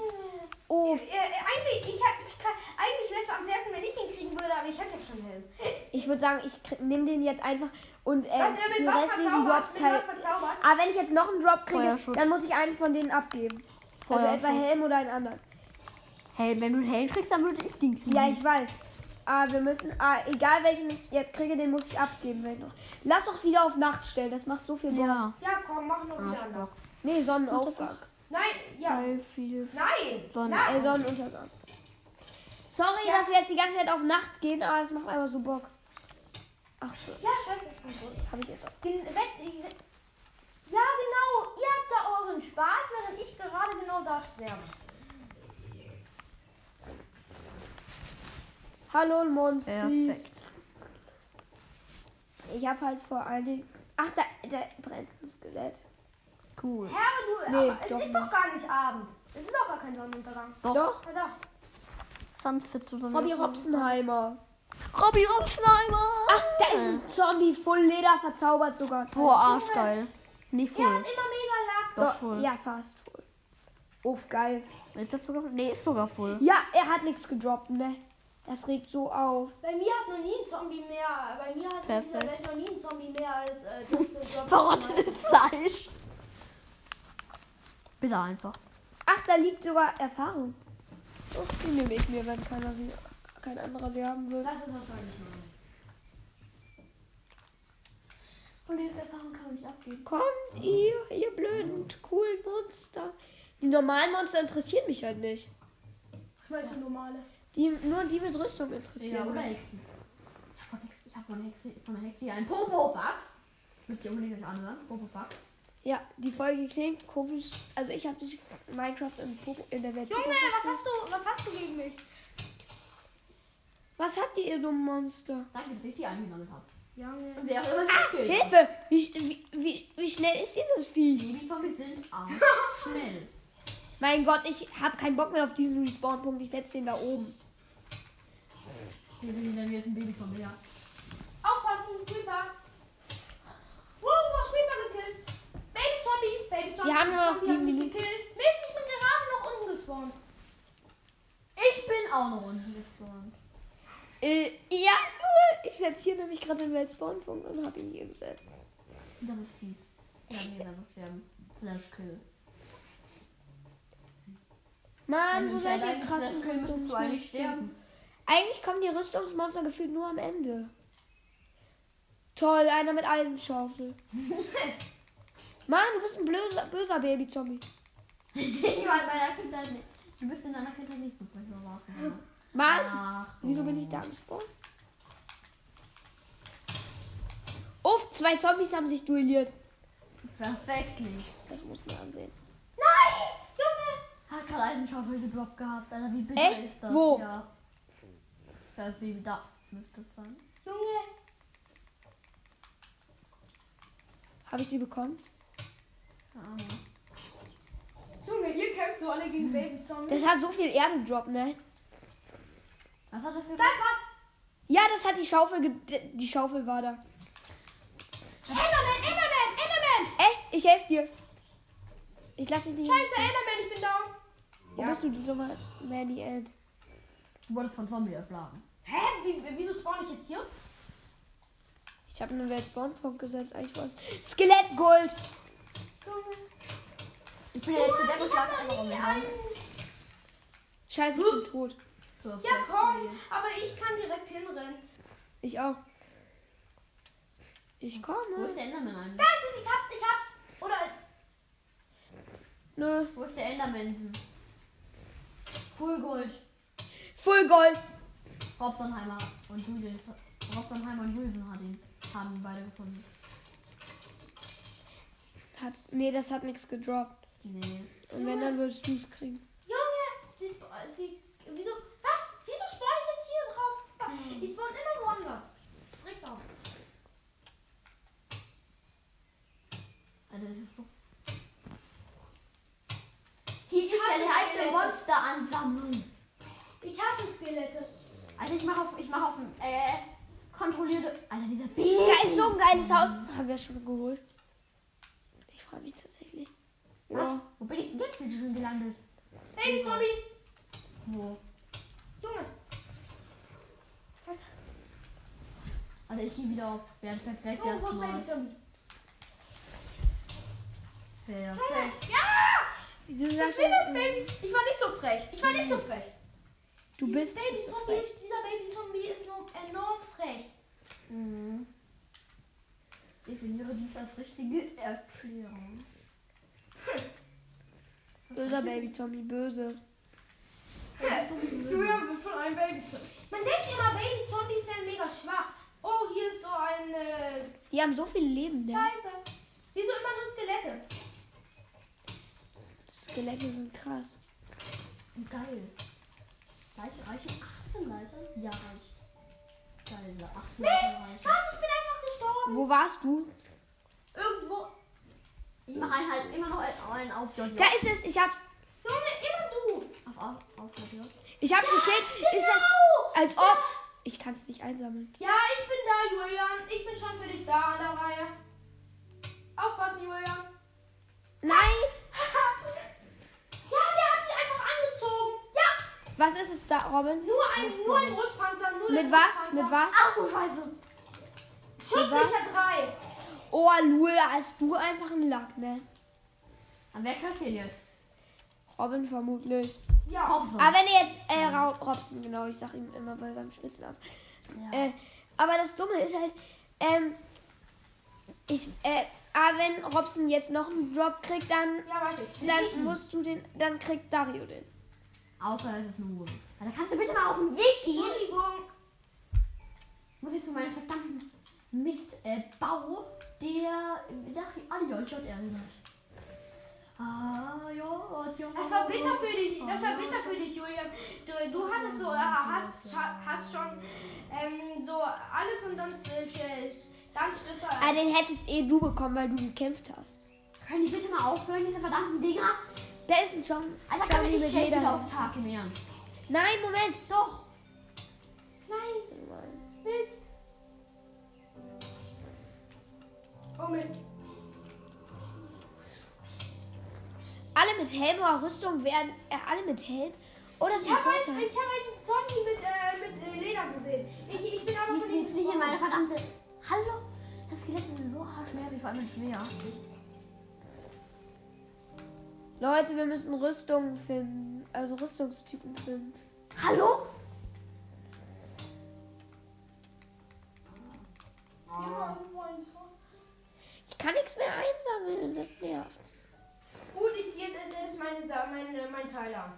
S2: Oh,
S3: Äh, äh, eigentlich, ich hab, ich kann, eigentlich wäre es am besten, wenn ich ihn kriegen würde, aber ich habe jetzt schon Helm.
S2: ich würde sagen, ich nehme den jetzt einfach und äh,
S3: Was, er mit
S2: die restlichen? Drops halt. Aber wenn ich jetzt noch einen Drop kriege, dann muss ich einen von denen abgeben. Also etwa Helm oder einen anderen.
S1: Hey, wenn du einen Helm kriegst, dann würde ich den kriegen.
S2: Ja, ich weiß. Aber wir müssen, ah, egal welchen ich jetzt kriege, den muss ich abgeben. Wenn ich noch. Lass doch wieder auf Nacht stellen, das macht so viel Bock.
S1: Ja.
S3: Ja, komm, mach noch wieder anders.
S2: Nee, Sonnenaufgang.
S3: Nein, ja.
S1: Viel
S3: Nein.
S1: Sonne.
S3: Nein.
S2: Äh, Sonnenuntergang. Sorry,
S3: Ja.
S2: dass wir jetzt die ganze Zeit auf Nacht gehen, aber es macht einfach so Bock. Ach so,
S3: Ja, scheiße, ich bin tot.
S2: habe ich jetzt auch.
S3: Ja, genau. Ihr habt da euren Spaß, während ich gerade genau da sterbe.
S2: Hallo Monstis.
S1: Perfekt.
S2: Ich habe halt vor allen Dingen. Ach, da, da brennt ein Skelett.
S1: Cool.
S3: Herr, du,
S2: Nee,
S3: aber es
S2: doch
S3: ist doch gar nicht Abend. Es ist doch gar kein Sonnenuntergang.
S1: Doch.
S2: Doch,
S3: Na doch.
S1: Sunset oder
S2: Robbie Robsenheimer.
S1: Robbie Robsenheimer.
S2: Ach, da ist ein Zombie, voll Leder verzaubert sogar.
S1: Boah, arschgeil. Nicht
S3: Der hat
S1: voll.
S3: immer mega Lack.
S1: Doch
S2: Doch,
S1: voll.
S2: ja, fast voll. Uff, geil.
S1: Ist das sogar Nee, ist sogar voll.
S2: Ja, er hat nichts gedroppt, ne? Das regt so auf.
S3: Bei mir hat noch nie ein Zombie mehr. Bei mir hat in dieser
S1: Perfekt.
S3: Welt noch nie ein Zombie mehr als äh.
S1: Verrottetes Fleisch. Bitte einfach.
S2: Ach, da liegt sogar Erfahrung. Oh, die nehme ich mir, wenn keiner sie, kein anderer sie haben will.
S3: Das ist wahrscheinlich noch. Und diese Erfahrung kann man nicht abgeben.
S2: Kommt ihr, ihr blöden, coolen Monster. Die normalen Monster interessieren mich halt nicht.
S3: Ich meine, die normale.
S2: Die, nur die mit Rüstung
S3: Ja,
S2: interessieren
S3: oder
S2: mich.
S3: Hexen. Ich habe von Hexe, von Hexe einen Popo-Fax. Müsst ihr unbedingt euch anhören. Popo-Fax.
S2: Ja, die Folge klingt komisch. Also ich habe nicht Minecraft in, Popo, in der Welt.
S3: Junge, was hast du, was hast du gegen mich?
S2: Was habt ihr, ihr dummen Monster?
S3: Danke, dass ich die eingesammelt habe. Junge. Und wer auch immer
S2: Ah. Hilfe! Wie, wie, wie, wie schnell ist dieses Vieh?
S3: Babyzombies sind arm. Schnell.
S2: Mein Gott, ich habe keinen Bock mehr auf diesen Respawn-Punkt. Ich setze den da oben.
S3: Wir sind dann jetzt ein Babyzombie, ja. Aufpassen, Creeper. Wow, was Creeper gekillt. Babyzombies, Babyzombies.
S2: Wir haben nur noch sieben Minuten.
S3: Gekillt. Mist, ich bin gerade noch unten gespawnt. Ich bin auch noch unten gespawnt.
S2: Äh, ja, nur, ich setze hier nämlich gerade den Weltspawnpunkt und habe ihn hier gesetzt.
S1: Das ist fies. Ja, nee, dann muss sterben. Slash Kill.
S2: Mann, wo seid ihr krass
S1: du eigentlich
S2: Rüstungsmonster?
S1: sterben.
S2: Eigentlich kommen die Rüstungsmonster gefühlt nur am Ende. Toll, einer mit Eisenschaufel. Mann, du bist ein böser, böser Baby-Zombie.
S1: ich war in meiner Kindheit nicht. Du bist in deiner Kindheit nicht so vielleicht mal warten.
S2: Mann,
S1: Ach,
S2: wieso bin ich da gespawnt? Uff, zwei Zombies haben sich duelliert.
S1: Perfektlich.
S2: Das muss man ansehen.
S3: Nein! Junge!
S1: Hat gerade Eisenschaufel gedroppt gehabt, Alter. Wie bitter
S2: Echt?
S1: ist das?
S2: Wo?
S1: Ja. Das ist wie da. Müsste es sein.
S3: Junge!
S2: Habe ich sie bekommen?
S1: Ahnung.
S3: Junge, ihr kämpft so alle gegen Baby-Zombies.
S2: Das hat so viel Erde gedroppt, ne?
S1: Was hat das für
S3: Das war's!
S2: Ja, das hat die Schaufel, ge die Schaufel war da.
S3: Enderman, Enderman, Enderman!
S2: Echt? Ich helfe dir. Ich lasse dich nicht.
S3: Scheiße, Enderman, ich bin down.
S2: Wo bist du, du dummer Manny Ed?
S1: Du wurdest von Zombie erschlagen.
S3: Hä? Wie, wieso spawn ich jetzt hier?
S2: Ich habe einen Weltspawnpunkt gesetzt. Eigentlich war es Skelettgold.
S3: Junge.
S1: Ich bin ja jetzt mit der
S3: noch
S1: einfach um den Hals.
S2: Scheiße, ich bin tot.
S3: Ja, komm. Aber ich kann direkt hinrennen.
S2: Ich auch. Ich
S1: Wo
S2: komme.
S1: ist der Enderman?
S3: Da ist es, ich hab's, ich hab's. Oder.
S2: Nö.
S1: Wo ist der Enderman? Full Gold.
S2: Full Gold.
S1: Robsonheimer und Julius. Robsonheimer und Wilson hat ihn, haben beide gefunden.
S2: Hat's, nee, das hat nichts gedroppt.
S1: Nee.
S2: Und wenn, dann würdest du es kriegen.
S3: Junge! Sie, sie, wieso. Was? Wieso spawn ich jetzt hier drauf? Ich spawn immer woanders. Das regt auf.
S1: Alter, das ist so.
S3: Hier
S1: Ich werde halt Monster ansammeln.
S3: Ich hasse Skelette.
S1: Alter, ich mach auf, ich mach auf, äh, kontrollierte. Alter, dieser Baby.
S2: Geil, so ein geiles Haus. Haben wir schon geholt. Ich freue mich tatsächlich.
S1: Was?
S2: Ja.
S1: Wo bin ich denn jetzt bitte schon gelandet?
S3: Baby Zombie.
S1: Wo?
S3: Junge. Was?
S1: Alter, ich gehe wieder auf. Wer ist perfekt?
S3: Junge, wo ist
S1: erstmal.
S3: Baby Zombie?
S1: Perfekt.
S3: Ja!
S2: Wieso
S3: Das will? Baby. Ich war nicht so frech. Ich war nicht so frech.
S2: Du
S3: Dieses
S2: bist
S3: Baby
S2: nicht so
S3: Zombie ist, nur enorm frech.
S1: Mhm. Definiere dies als richtige Erklärung.
S2: Böser Baby-Zombie, böse.
S3: Wird von einem Baby Zombie. Man denkt immer, Baby Zombies wären mega schwach. Oh, hier ist so ein äh,
S2: Die haben so viel Leben, ne?
S3: Scheiße. Wieso immer nur Skelette?
S2: Skelette sind krass.
S1: Geil. Reichen, reichen 18 Leiter? Ja, reicht. Geil, 18
S3: Mist! Was? Ich bin einfach gestorben.
S2: Wo warst du?
S3: Irgendwo.
S1: Ich mache halt immer noch einen auf.
S2: Da ist es. Ich hab's.
S3: Junge, immer du.
S1: Auf, auf, auf.
S2: Ich hab's gekillt. Ist er,
S3: Genau.
S2: als ob. Ich kann's nicht einsammeln.
S3: Ja, ich bin da, Julian. Ich bin schon für dich da an der Reihe. Aufpassen, Julian.
S2: Nein!
S3: ja, der hat sie einfach angezogen. Ja,
S2: Was ist es da, Robin?
S3: nur ein, nur ein Brustpanzer. Nur
S2: Mit
S3: ein
S2: was?
S3: Brustpanzer.
S2: Mit was?
S1: Ach du Scheiße.
S3: Schusssicher 3.
S2: Oh, Lul, hast du einfach einen Lack, ne?
S1: Aber wer kriegt den jetzt?
S2: Robin vermutlich.
S3: Ja.
S1: Hobson.
S2: Aber wenn ihr jetzt. Äh, Ra Robson, genau. Ich sag ihm immer bei seinem Spitznamen.
S1: ja.
S2: Äh, aber das Dumme ist halt. Ähm. Ich. Äh. Aber wenn Robson jetzt noch einen Drop kriegt, dann.
S3: Ja.
S2: Dann musst du den. Dann kriegt Dario den.
S1: Außer es ist nur Wurm. Also kannst du bitte mal aus dem Weg gehen?
S3: Entschuldigung.
S1: Muss ich zu meinem verdammten Mist äh, Bau, der nach AJJ erinnert. Ah, ja, ja.
S3: Das war bitter für dich. Das war bitter für dich, Julian. Du, du hattest so, äh, hast, hast schon ähm, so alles und dann äh, dann Schritte.
S2: Ah, den hättest eh du bekommen, weil du gekämpft hast.
S1: Können die bitte mal aufhören, diese verdammten Dinger?
S2: Da ist ein Song.
S1: Alter, kann ich
S2: mit
S1: nicht
S2: Leder.
S1: auf Tag im Ernst.
S2: Nein, Moment.
S1: Doch.
S3: Nein, Mist. Oh Mist.
S2: Alle mit Helm oder Rüstung werden. Äh, alle mit Helm? Oder
S3: Ich
S2: so
S3: habe
S2: Vorteil.
S3: einen, ich hab einen Zombie mit, äh, mit äh, Leder gesehen. Ich, ich bin aber von ihm
S1: müssen hier meine verdammte. Hallo? Das Skelett ist so haarschmerzig, vor allem schwer.
S2: Leute, wir müssen Rüstungen finden. Also Rüstungstypen finden.
S1: Hallo?
S2: Ich kann nichts mehr einsammeln. Das nervt.
S3: Gut, ich ziehe jetzt erst meine, meine, mein Teil an.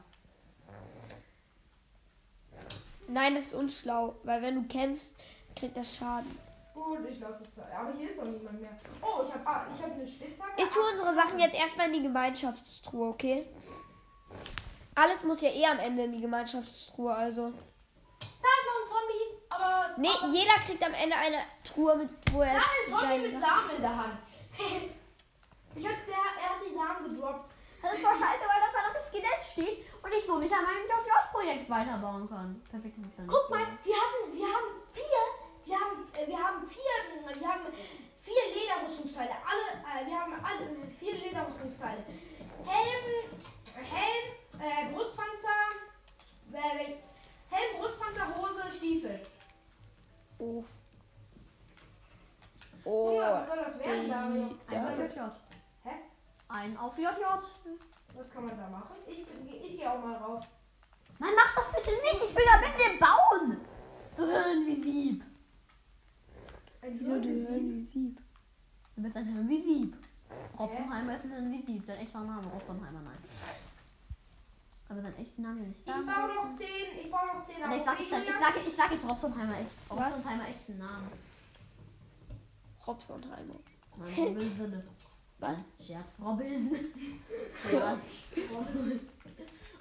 S2: Nein, das ist unschlau. Weil wenn du kämpfst, kriegt das Schaden.
S3: Gut, ich lasse es da. Aber hier ist doch niemand mehr. Oh, ich habe ah, ich hab eine Spitzhacke.
S2: Ich tue unsere Sachen jetzt erstmal in die Gemeinschaftstruhe, okay? Alles muss ja eh am Ende in die Gemeinschaftstruhe, also.
S3: Da ist noch ein Zombie. Aber.
S2: Nee,
S3: aber
S2: jeder kriegt am Ende eine Truhe mit, wo er.
S3: da ist ein Zombie mit
S2: Sachen-
S3: Samen in der Hand. ich hab, der, er hat die Samen gedroppt.
S1: Das ist doch scheiße, weil das verdammte Skelett steht und ich so nicht an meinem JJ-Projekt weiterbauen kann. Perfekt.
S3: Guck mal, wir hatten, wir haben vier, wir haben, äh, wir haben vier, wir haben vier Lederrüstungsteile. Alle, äh, wir haben alle äh, vier Lederrüstungsteile. Helm, Helm, äh, Brustpanzer, äh, Helm, Brustpanzer, Hose, Stiefel.
S2: Uff. Oh.
S3: mal, was soll das werden, Dario?
S1: Ein auf JJ.
S3: Hä?
S1: Ein auf JJ.
S3: was kann man da machen? Ich, ich gehe auch mal rauf.
S1: Nein, mach das bitte nicht. Ich will da mit dem bauen. Hören wie Sieb.
S3: Ein
S2: Wieso du hören wie Sieb?
S1: Du bist ein Hirn wie Sieb. Oppenheimer ist ein Hirn wie Sieb. Dein echter Name. Oppenheimer, nein. Aber dein echter Name nicht.
S3: Ich baue noch zehn, ich baue noch zehn
S1: Aber ich sag, jetzt, ich, sag, ich sag jetzt Robsonheimer echt.
S2: Was?
S1: Robsonheimer echten Namen.
S2: Robsonheimer.
S1: Nein, Robinson.
S2: Was?
S1: Scherz. Robinson. Scherz.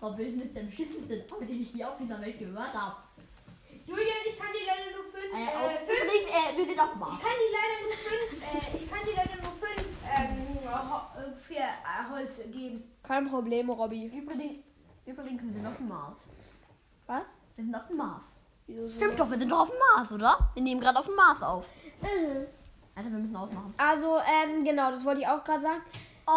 S1: Robinson ist der beschissenste Name, den ich je auf dieser Welt gehört habe.
S3: Julian, ich kann dir leider nur fünf,
S1: Äh,
S3: äh, fünf
S1: Übrigens, äh, wir sind auf Mars.
S3: Ich kann die leider nur fünf, äh, ich kann dir leider nur fünf ähm, äh, für äh, Holz geben.
S2: Kein Problem, Robby.
S1: Übrigens, übrigens, wir sind auf dem Mars.
S2: Was?
S1: Wir sind auf dem Mars. Stimmt doch, wir sind doch auf dem Mars, oder? Wir nehmen gerade auf dem Mars auf. Alter, wir müssen ausmachen.
S2: Also, ähm, genau, das wollte ich auch gerade sagen.
S1: Oh.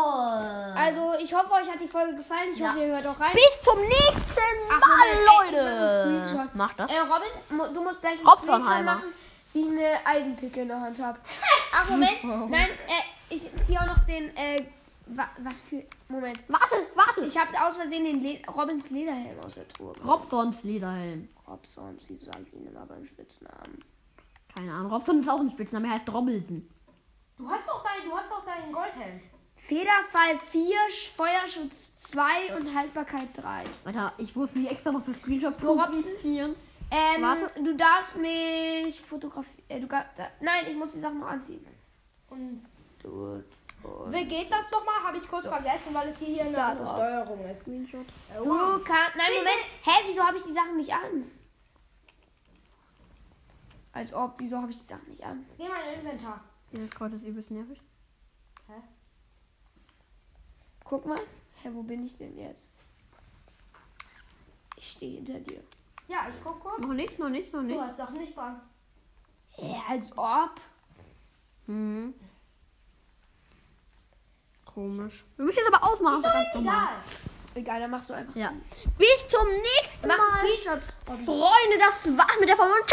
S2: Also, ich hoffe, euch hat die Folge gefallen. Ich
S1: Ja.
S2: hoffe, ihr hört auch rein.
S1: bis zum nächsten
S2: Ach,
S1: Mal,
S2: Moment, ey, mach
S1: Leute. Das.
S2: Äh, Robin, du musst gleich einen. Screenshot machen, wie eine Eisenpicke in der Hand habe. Ach, Moment. Nein, äh, ich ziehe auch noch den, äh, wa was für, Moment.
S1: Warte, warte.
S2: Ich habe aus Versehen den Le Robins Lederhelm aus der Truhe.
S1: Robsons Lederhelm.
S2: Robsons, wieso sage ich ihn immer beim Spitznamen?
S1: Keine Ahnung. Robson ist auch ein Spitzname. Er heißt Robinson.
S3: Du hast doch dein, du hast doch deinen Goldhelm.
S2: Federfall 4, Feuerschutz 2 und Haltbarkeit 3.
S1: Alter, ich muss mich extra noch für Screenshots
S2: So,
S1: produzieren.
S2: Ähm,
S1: Warte.
S2: du darfst mich fotografieren. Äh, du da, nein, ich muss die Sachen noch anziehen.
S3: Und
S2: Gut. Und
S3: wie geht das nochmal? Habe ich kurz vergessen, weil es hier, hier eine
S2: Da
S3: andere
S2: drauf.
S3: Steuerung ist.
S1: Screenshot.
S3: Äh,
S2: du
S3: wow.
S2: kannst. Nein, Moment. Hä, wieso habe ich die Sachen nicht an? Als ob, wieso habe ich die Sachen nicht an?
S3: Geh mal in Inventar.
S1: Dieses Kreuz ist übelst nervig.
S2: Guck mal. Hä, wo bin ich denn jetzt? Ich stehe hinter dir.
S3: Ja, ich guck kurz.
S1: Noch nicht, noch nicht, noch
S3: Du
S1: nicht.
S3: hast doch nicht dran.
S2: Hä, als ob.
S1: Hm. Komisch. Wir müssen jetzt aber ausmachen. verdammt nochmal.
S3: Egal.
S2: Egal, dann machst du einfach.
S1: Ja. Bis zum nächsten
S2: Mach
S1: Mal.
S2: Screenshot.
S1: Freunde, das war's mit der Folge. Und ciao.